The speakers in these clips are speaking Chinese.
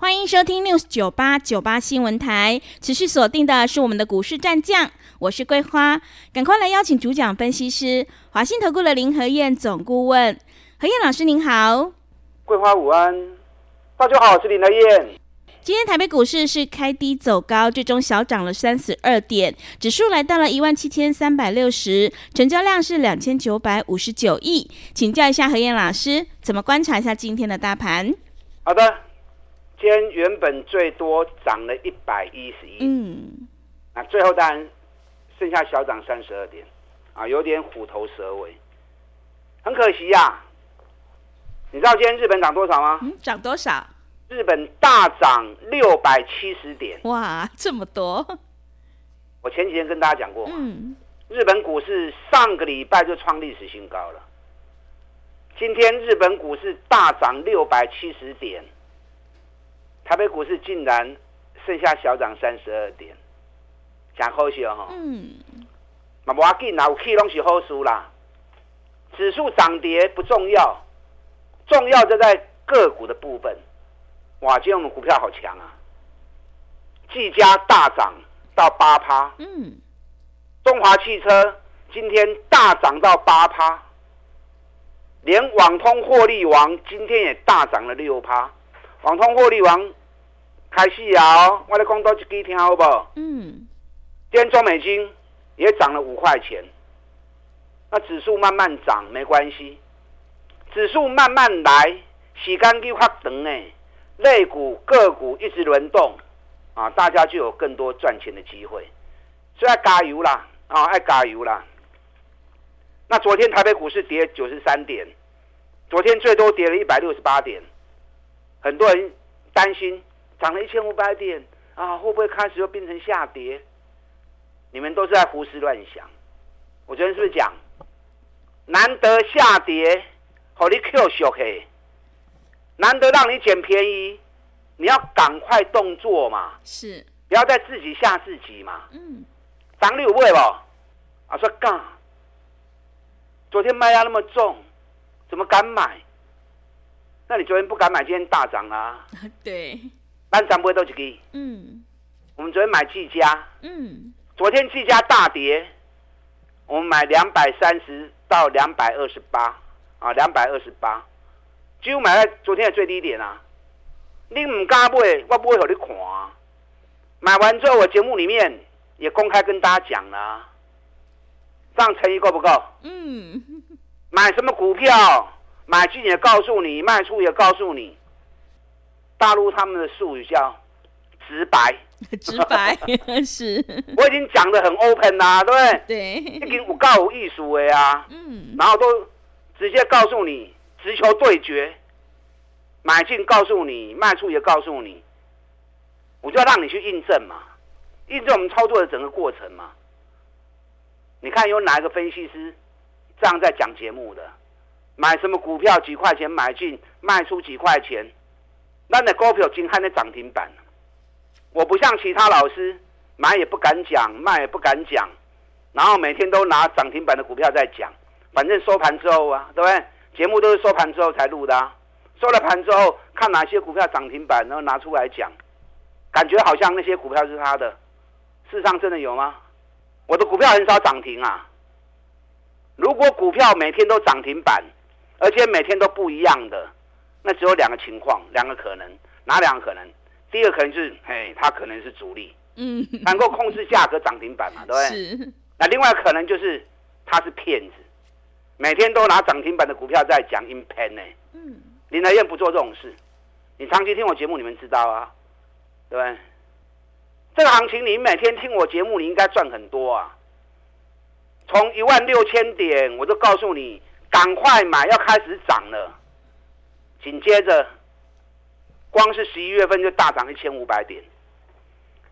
欢迎收听 News 九八九八新闻台，持续锁定的是我们的股市战将，我是桂花，赶快来邀请主讲分析师华信投顾的林和燕总顾问，何燕老师您好，桂花午安。大家好，我是林和燕。今天台北股市是开低走高，最终小涨了三十二点，指数来到了一万七千三百六十，成交量是两千九百五十九亿。请教一下何燕老师，怎么观察一下今天的大盘？好的，今天原本最多涨了一百一十一，嗯，那最后当然剩下小涨三十二点，啊，有点虎头蛇尾，很可惜呀、啊。你知道今天日本涨多少吗？嗯，涨多少？日本大涨六百七十点。哇，这么多！我前几天跟大家讲过，嗯，日本股市上个礼拜就创历史新高了。今天日本股市大涨六百七十点，台北股市竟然剩下小涨三十二点，讲可惜哦。嗯，嘛无要紧啦，有去拢是好事啦。指数涨跌不重要。重要就在个股的部分，哇！今天我们股票好强啊，技嘉大涨到八趴，嗯，中华汽车今天大涨到八趴，连网通获利王今天也大涨了六趴，网通获利王开始啊，我来讲多一句听好不好？嗯，今天中美金也涨了五块钱，那指数慢慢涨没关系。指数慢慢来，时间比较长呢，类股个股一直轮动，啊，大家就有更多赚钱的机会，所以要加油啦，啊，爱加油啦。那昨天台北股市跌九十三点，昨天最多跌了一百六十八点，很多人担心涨了一千五百点啊，会不会开始又变成下跌？你们都是在胡思乱想。我昨天是不是讲，难得下跌？好，你 Q 小黑，难得让你捡便宜，你要赶快动作嘛，是，不要再自己吓自己嘛。嗯，涨你有会不？啊，说干，昨天卖压那么重，怎么敢买？那你昨天不敢买，今天大涨啊？对，单涨不会都几个？嗯，我们昨天买技嘉，嗯，昨天技嘉大跌，我们买两百三十到两百二十八。啊，两百二十八，几乎买在昨天的最低点啊！你唔敢买，我不会让你看啊。买完之后，我节目里面也公开跟大家讲了啊，这样诚意够不够？嗯。买什么股票，买进也告诉你，卖出也告诉你。大陆他们的术语叫直白，直白 是。我已经讲的很 open 啦，对不对？对。已经有够有艺术的啊。嗯。然后都。直接告诉你，直球对决，买进告诉你，卖出也告诉你，我就要让你去印证嘛，印证我们操作的整个过程嘛。你看有哪一个分析师这样在讲节目的？买什么股票几块钱买进，卖出几块钱，那那股票今天的涨停板。我不像其他老师，买也不敢讲，卖也不敢讲，然后每天都拿涨停板的股票在讲。反正收盘之后啊，对不对？节目都是收盘之后才录的啊。收了盘之后，看哪些股票涨停板，然后拿出来讲，感觉好像那些股票是他的。事实上真的有吗？我的股票很少涨停啊。如果股票每天都涨停板，而且每天都不一样的，那只有两个情况，两个可能。哪两个可能？第一个可能就是，嘿，他可能是主力，嗯，能够控制价格涨停板嘛，对不对？是。那另外可能就是他是骗子。每天都拿涨停板的股票在讲 in pen 呢，嗯，林和彦不做这种事，你长期听我节目，你们知道啊，对不对？这个行情你每天听我节目，你应该赚很多啊。从一万六千点，我就告诉你，赶快买，要开始涨了。紧接着，光是十一月份就大涨一千五百点，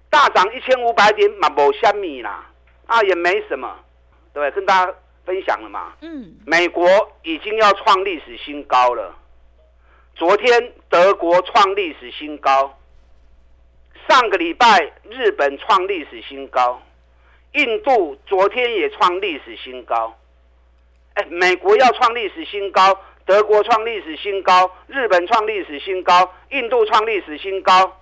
大涨一千五百点嘛，无虾米啦，啊，也没什么，对？跟大家分享了嘛。嗯。美国已经要创历史新高了。昨天德国创历史新高，上个礼拜日本创历史新高，印度昨天也创历史新高。哎，美国要创历史新高，德国创历史新高，日本创历史新高，印度创历史新高。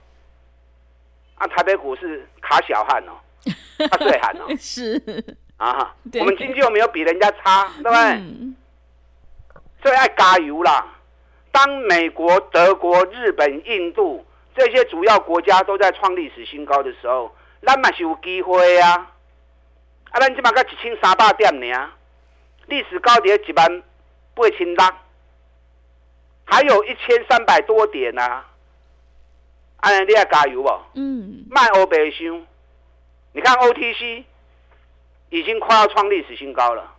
啊，台北股市卡小汗哦，卡最汗哦。是啊，我们经济又没有比人家差，对不对？嗯、所以爱加油啦。当美国、德国、日本、印度这些主要国家都在创历史新高的时候，那嘛是有机会啊！啊，咱起码才一千三百点呢，历史高点一万八千六，还有一千三百多点啊！啊，你要加油哦？嗯，卖欧白箱，你看 OTC 已经快要创历史新高了，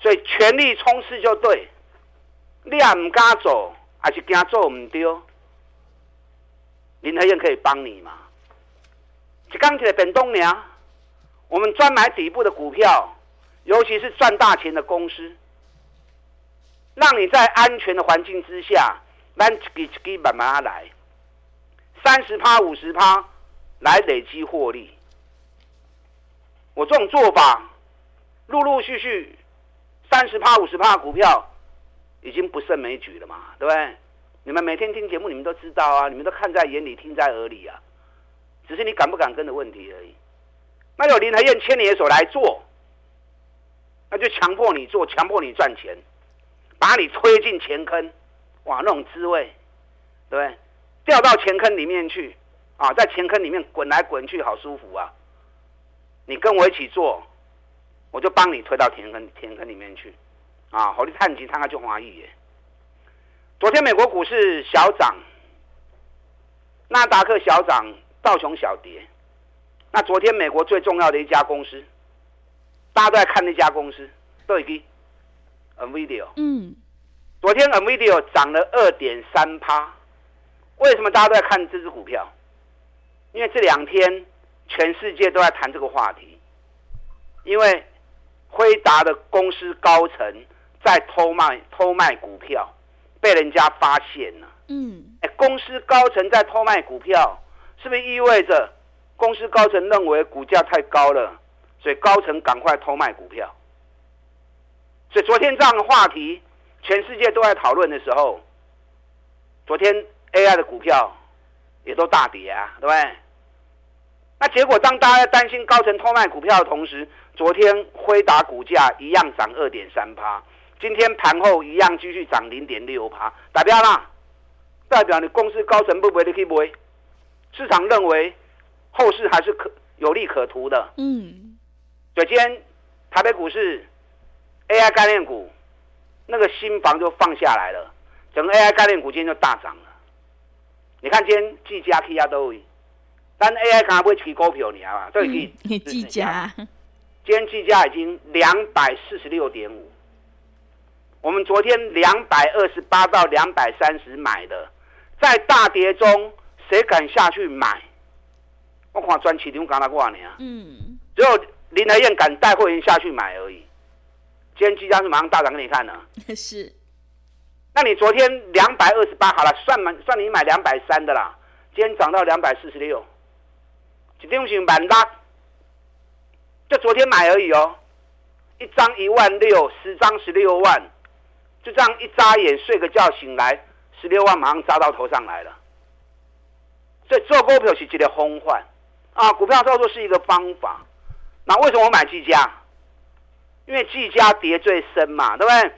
所以全力冲刺就对。你也唔敢做，还是惊做唔对？林和燕可以帮你吗？是钢铁的本东娘，我们专买底部的股票，尤其是赚大钱的公司，让你在安全的环境之下，慢慢慢来，三十趴、五十趴来累积获利。我这种做法，陆陆续续三十趴、五十趴股票。已经不胜枚举了嘛，对不对？你们每天听节目，你们都知道啊，你们都看在眼里，听在耳里啊，只是你敢不敢跟的问题而已。那有林和燕牵你的手来做，那就强迫你做，强迫你赚钱，把你推进钱坑，哇，那种滋味，对不对？掉到钱坑里面去啊，在钱坑里面滚来滚去，好舒服啊！你跟我一起做，我就帮你推到钱坑钱坑里面去。啊，好你探吉他就华裔耶。昨天美国股市小涨，纳达克小涨，道琼小跌。那昨天美国最重要的一家公司，大家都在看那家公司，都已经 NVIDIA。嗯。昨天 NVIDIA 涨了二点三趴。为什么大家都在看这只股票？因为这两天全世界都在谈这个话题，因为辉达的公司高层。在偷卖偷卖股票，被人家发现了。嗯，哎，公司高层在偷卖股票，是不是意味着公司高层认为股价太高了，所以高层赶快偷卖股票？所以昨天这样的话题，全世界都在讨论的时候，昨天 AI 的股票也都大跌啊，对不对？那结果当大家担心高层偷卖股票的同时，昨天辉达股价一样涨二点三趴。今天盘后一样继续涨零点六趴，代表啦，代表你公司高层不不你可以买，市场认为后市还是可有利可图的。嗯，所以今天台北股市 AI 概念股那个新房就放下来了，整个 AI 概念股今天就大涨了。你看今天技嘉 K 压都会，但 AI 刚刚不会起股票，你知道吗？对，技嘉，今天技嘉已经两百四十六点五。我们昨天两百二十八到两百三十买的，在大跌中，谁敢下去买？我看专起牛刚那挂呢，嗯，只有林和燕敢带会员下去买而已。今天即将是马上大涨给你看呢，是。那你昨天两百二十八好了，算满算你买两百三的啦，今天涨到两百四十六，一定是满拉，就昨天买而已哦，一张一万六，十张十六万。就这样一眨眼，睡个觉醒来，十六万马上砸到头上来了。所以做股票是一个风范啊，股票操作是一个方法。那为什么我买技嘉？因为技嘉跌最深嘛，对不对？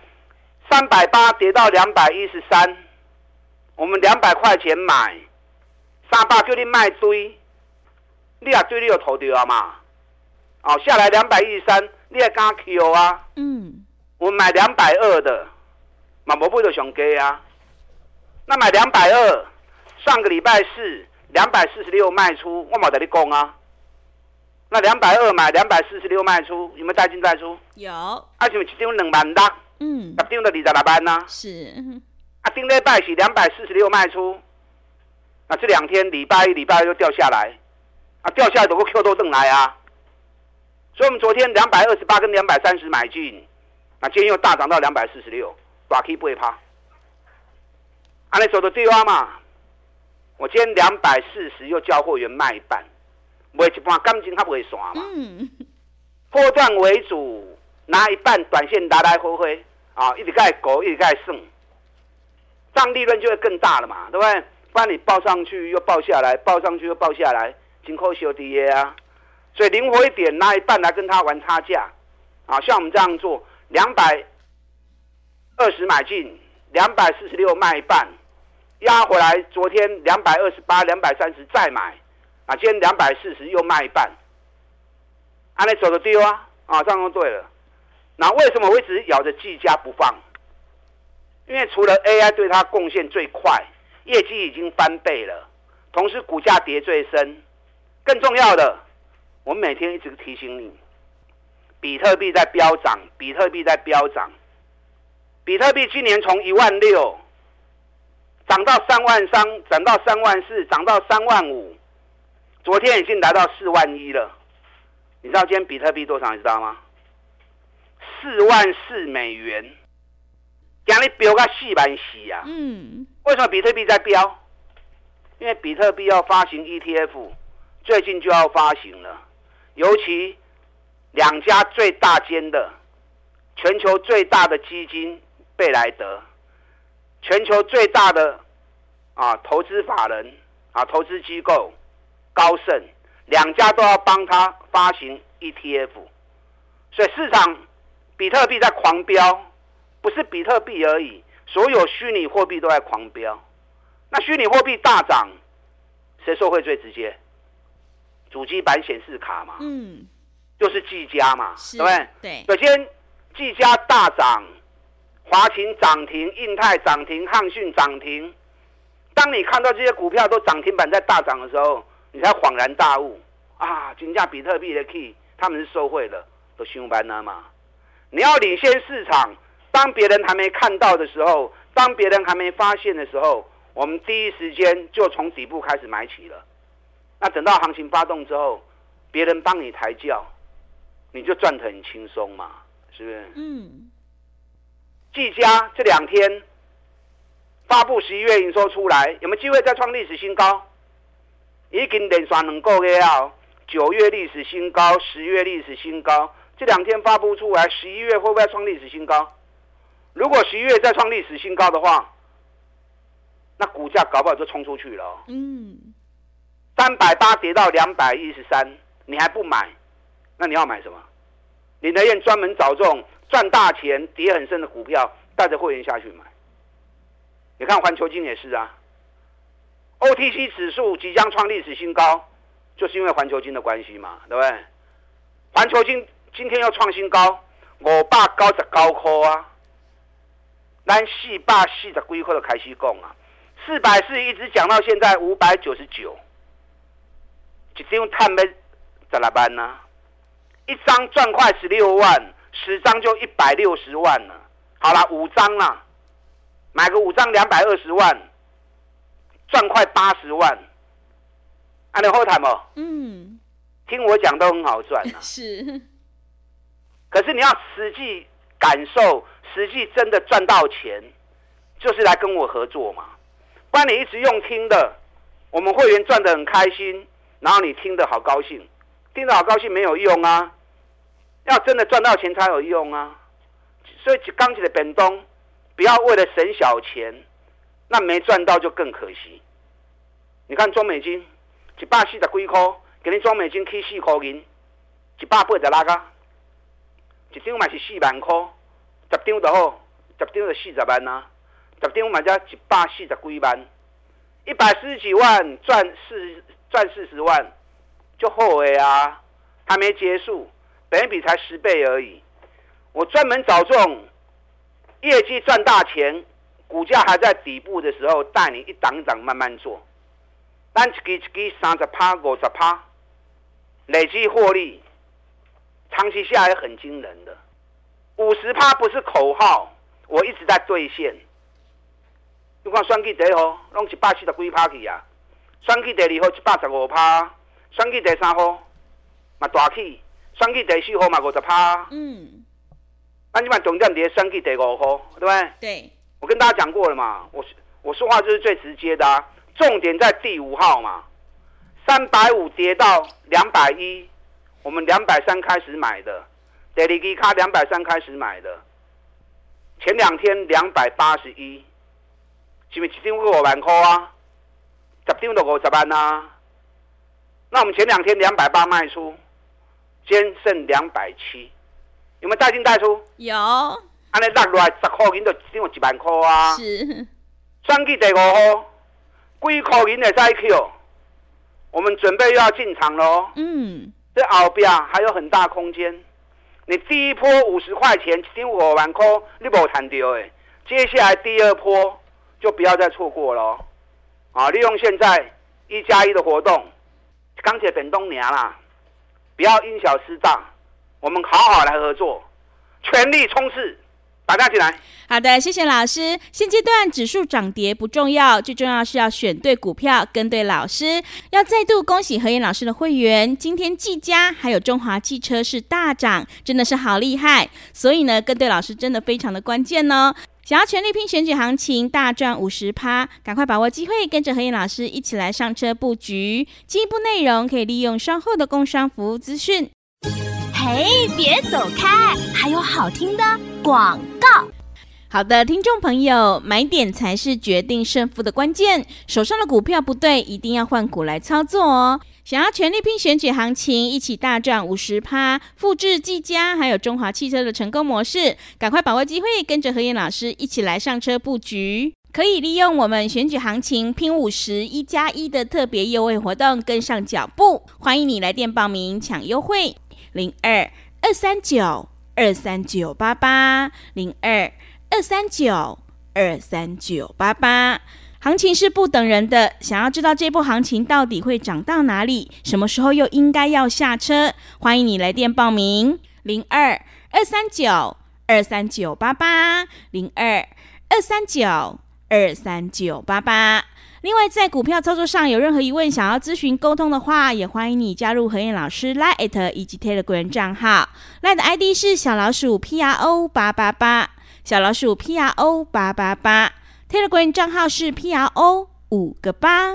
三百八跌到两百一十三，我们两百块钱买，三百叫你卖追，你也追你有投掉嘛？哦，下来两百一十三，你也敢 Q 啊？嗯，我买两百二的。马博不会上给啊，那买两百二，上个礼拜四两百四十六卖出，我冇在你讲啊。那两百二买两百四十六卖出，有没有带进带出？有。啊，是不是一张两万六？嗯。十张就二十六万呢。是。啊，顶礼拜是两百四十六卖出，那这两天礼拜一、礼拜二又掉下来，啊，掉下来都个 Q 都登来啊。所以我们昨天两百二十八跟两百三十买进，那今天又大涨到两百四十六，大 K 不会怕。按你走的对啊嘛，我今天两百四十又交货员卖一半，卖一半感情他不会耍嘛。嗯。破断为主，拿一半短线来来回回啊，一直盖狗，一直盖剩，这样利润就会更大了嘛，对不对？不然你报上去又报下来，报上去又报下来，金扣小跌啊。所以灵活一点，拿一半来跟他玩差价，啊，像我们这样做，两百二十买进，两百四十六卖一半，压回来，昨天两百二十八、两百三十再买，啊，今天两百四十又卖一半，啊，你走的丢啊，啊，这样就对了。那为什么我一直咬着技嘉不放？因为除了 AI 对它贡献最快，业绩已经翻倍了，同时股价跌最深，更重要的。我们每天一直提醒你，比特币在飙涨，比特币在飙涨，比特币今年从一万六涨到三万三，涨到三万四，涨到三万五，昨天已经来到四万一了。你知道今天比特币多少？你知道吗？四万四美元，讲你飙个四万四啊！嗯，为什么比特币在飙？因为比特币要发行 ETF，最近就要发行了。尤其两家最大间的全球最大的基金贝莱德，全球最大的啊投资法人啊投资机构高盛，两家都要帮他发行 ETF，所以市场比特币在狂飙，不是比特币而已，所有虚拟货币都在狂飙。那虚拟货币大涨，谁受惠最直接？主机板显示卡嘛，嗯，就是技嘉嘛，对不对？对。首先，技嘉大涨，华勤涨停，印泰涨停，汉讯涨停。当你看到这些股票都涨停板在大涨的时候，你才恍然大悟啊！金价比特币的 key，他们是受贿的，都熊班了嘛。你要领先市场，当别人还没看到的时候，当别人还没发现的时候，我们第一时间就从底部开始买起了。那等到行情发动之后，别人帮你抬轿，你就赚得很轻松嘛，是不是？嗯。技嘉这两天发布十一月营收出来，有没有机会再创历史新高？已经连续两个月了，九月历史新高，十月历史新高，这两天发布出来，十一月会不会创历史新高？如果十一月再创历史新高的话，那股价搞不好就冲出去了。嗯。三百八跌到两百一十三，你还不买？那你要买什么？林德燕专门找这种赚大钱、跌很深的股票，带着会员下去买。你看环球金也是啊，OTC 指数即将创历史新高，就是因为环球金的关系嘛，对不对？环球金今天要创新高，五百九十九块啊，咱四百四十几块的开始讲啊，四百四一直讲到现在五百九十九。一张碳要十来万呢，一张赚快十六万，十张就一百六十万了。好了，五张啦，买个五张两百二十万，赚快八十万。按你后台吗？嗯，听我讲都很好赚啊。是，可是你要实际感受，实际真的赚到钱，就是来跟我合作嘛。不然你一直用听的，我们会员赚的很开心。然后你听的好高兴，听的好高兴没有用啊，要真的赚到钱才有用啊。所以刚起的本东，不要为了省小钱，那没赚到就更可惜。你看中美金一百四十几块，给你中美金起四块银，一百八十拉个，一张嘛是四万块，十张就好，十张就四十万啊，十张嘛才一百四十几万，一百四十几万赚四。赚四十万就后悔啊，还没结束，本比才十倍而已。我专门找这种业绩赚大钱、股价还在底部的时候，带你一档一档慢慢做。单一支一支三十趴、五十趴，累积获利，长期下来很惊人的。五十趴不是口号，我一直在兑现。你看双 K 第一号，拢一百四十几趴去啊。选举第二号一百十五趴，选举第三号嘛大起，选举第四号嘛五十趴。嗯。那你把重点叠选举第五号，对不对？对。我跟大家讲过了嘛，我我说话就是最直接的啊。重点在第五号嘛，三百五跌到两百一，我们两百三开始买的，第二支卡两百三开始买的，前两天两百八十一，是不是一张五万块啊？十张都五十万啊？那我们前两天两百八卖出，今剩两百七，有没有带进带出？有。安尼落落来十块银就只有一万块啊！是。选举第五号，几块银的再 Q，我们准备又要进场喽。嗯。这后边还有很大空间。你第一波五十块钱，只有五万块，你无谈到诶。接下来第二波就不要再错过了。啊，利用现在一加一的活动，钢铁本东娘啦，不要因小失大，我们好好来合作，全力冲刺。打大起来！好的，谢谢老师。现阶段指数涨跌不重要，最重要是要选对股票，跟对老师。要再度恭喜何燕老师的会员，今天技嘉还有中华汽车是大涨，真的是好厉害。所以呢，跟对老师真的非常的关键哦。想要全力拼选举行情，大赚五十趴，赶快把握机会，跟着何燕老师一起来上车布局。进一步内容可以利用稍后的工商服务资讯。嘿，别走开，还有好听的广告。好的，听众朋友，买点才是决定胜负的关键。手上的股票不对，一定要换股来操作哦。想要全力拼选举行情，一起大赚五十趴，复制技嘉还有中华汽车的成功模式，赶快把握机会，跟着何燕老师一起来上车布局。可以利用我们选举行情拼五十一加一的特别优惠活动，跟上脚步。欢迎你来电报名抢优惠。零二二三九二三九八八，零二二三九二三九八八。行情是不等人的，想要知道这波行情到底会涨到哪里，什么时候又应该要下车？欢迎你来电报名，零二二三九二三九八八，零二二三九二三九八八。另外，在股票操作上有任何疑问，想要咨询沟通的话，也欢迎你加入何燕老师 Line 以及 Telegram 账号。Line 的 ID 是小老鼠 P R O 八八八，小老鼠 P R O 八八八。Telegram 账号是 P R O 五个八。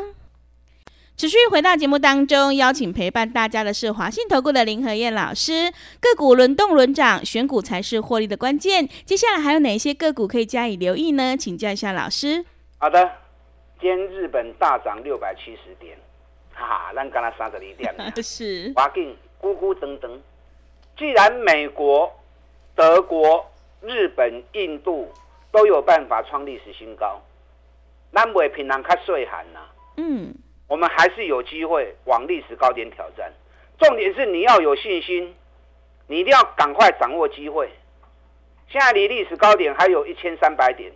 持续回到节目当中，邀请陪伴大家的是华信投顾的林和燕老师。个股轮动轮涨，选股才是获利的关键。接下来还有哪些个股可以加以留意呢？请教一下老师。好的。今天日本大涨六百七十点，哈哈，咱刚才三十二点，是，华劲咕咕噔噔。既然美国、德国、日本、印度都有办法创历史新高，咱袂平常较岁寒呐。嗯，我们还是有机会往历史高点挑战。重点是你要有信心，你一定要赶快掌握机会。现在离历史高点还有一千三百点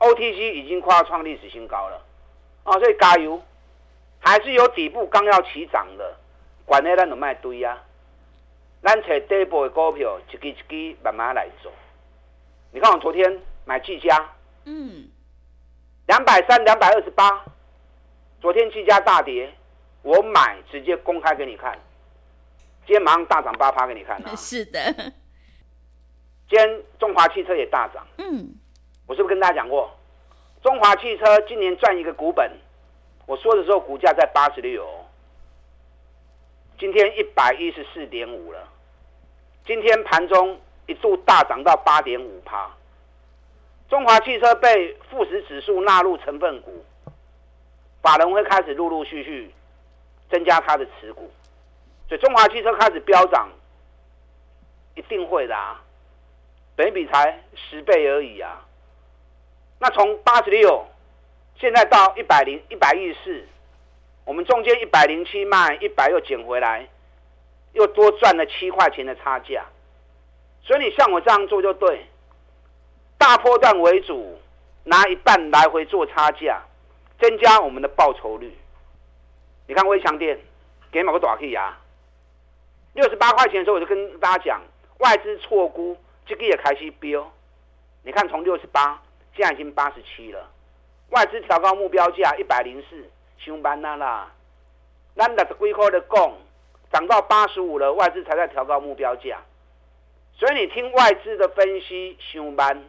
，OTC 已经快要创历史新高了。啊，所以加油，还是有底部刚要起涨的，管呢咱就卖堆啊，咱找底部的股票，一支一支慢慢来做。你看我昨天买技嘉，嗯，两百三、两百二十八，昨天技嘉大跌，我买直接公开给你看，今天马上大涨八趴给你看啊。是的，今天中华汽车也大涨，嗯，我是不是跟大家讲过？中华汽车今年赚一个股本，我说的时候股价在八十六，今天一百一十四点五了。今天盘中一度大涨到八点五趴。中华汽车被富时指数纳入成分股，法人会开始陆陆续续增加它的持股，所以中华汽车开始飙涨，一定会的啊，本比才十倍而已啊。那从八十六，现在到一百零一百一十四，我们中间一百零七卖一百又捡回来，又多赚了七块钱的差价，所以你像我这样做就对，大波段为主，拿一半来回做差价，增加我们的报酬率。你看微强店，给某个短 K 牙，六十八块钱的时候我就跟大家讲，外资错估，这个也开始飙，你看从六十八。现在已经八十七了，外资调高目标价一百零四，上班啦啦。咱六十几块的供，涨到八十五了，外资才在调高目标价。所以你听外资的分析，上班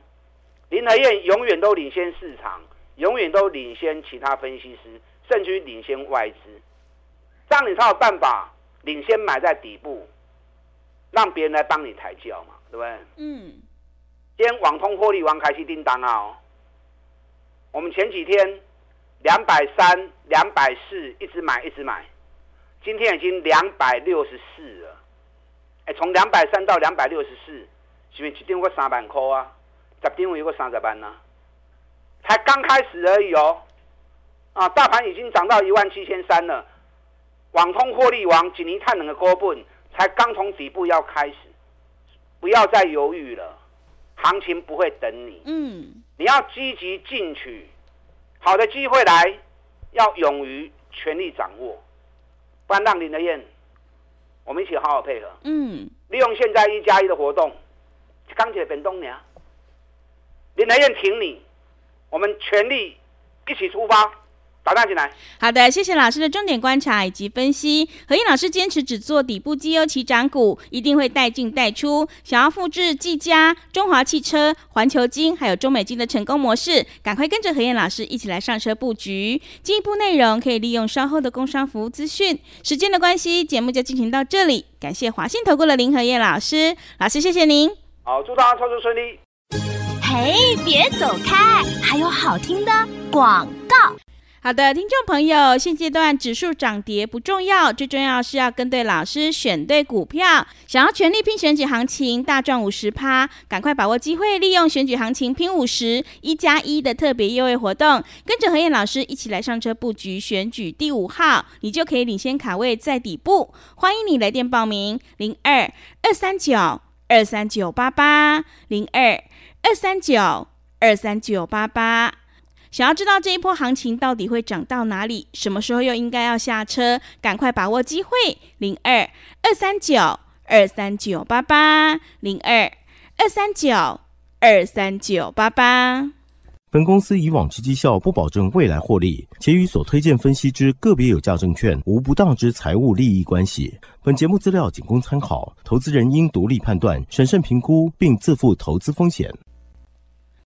林和燕永远都领先市场，永远都领先其他分析师，甚至于领先外资。这样你才有办法领先买在底部，让别人来帮你抬轿嘛，对不对？嗯。今天网通获利王开始叮当啊、哦！我们前几天两百三、两百四一直买一直买，今天已经两百六十四了。哎，从两百三到两百六十四，是不是一张过三万块啊？十张有个三十万呢、啊？才刚开始而已哦。啊，大盘已经涨到一万七千三了。网通获利王今年探两个高本，才刚从底部要开始，不要再犹豫了，行情不会等你。嗯。你要积极进取，好的机会来，要勇于全力掌握。不然让林德燕，我们一起好好配合。嗯，利用现在一加一的活动，钢铁本东娘，林德燕挺你，我们全力一起出发。打大进来。好的，谢谢老师的重点观察以及分析。何燕老师坚持只做底部绩优起涨股，一定会带进带出。想要复制技嘉、中华汽车、环球金还有中美金的成功模式，赶快跟着何燕老师一起来上车布局。进一步内容可以利用稍后的工商服务资讯。时间的关系，节目就进行到这里。感谢华信投顾的林和燕老师，老师谢谢您。好，祝大家操作顺利。嘿，别走开，还有好听的广告。好的，听众朋友，现阶段指数涨跌不重要，最重要是要跟对老师，选对股票。想要全力拼选举行情，大赚五十趴，赶快把握机会，利用选举行情拼五十一加一的特别优惠活动，跟着何燕老师一起来上车布局选举第五号，你就可以领先卡位在底部。欢迎你来电报名：零二二三九二三九八八零二二三九二三九八八。想要知道这一波行情到底会涨到哪里，什么时候又应该要下车？赶快把握机会，零二二三九二三九八八，零二二三九二三九八八。本公司以往之绩效不保证未来获利，且与所推荐分析之个别有价证券无不当之财务利益关系。本节目资料仅供参考，投资人应独立判断、审慎评估，并自负投资风险。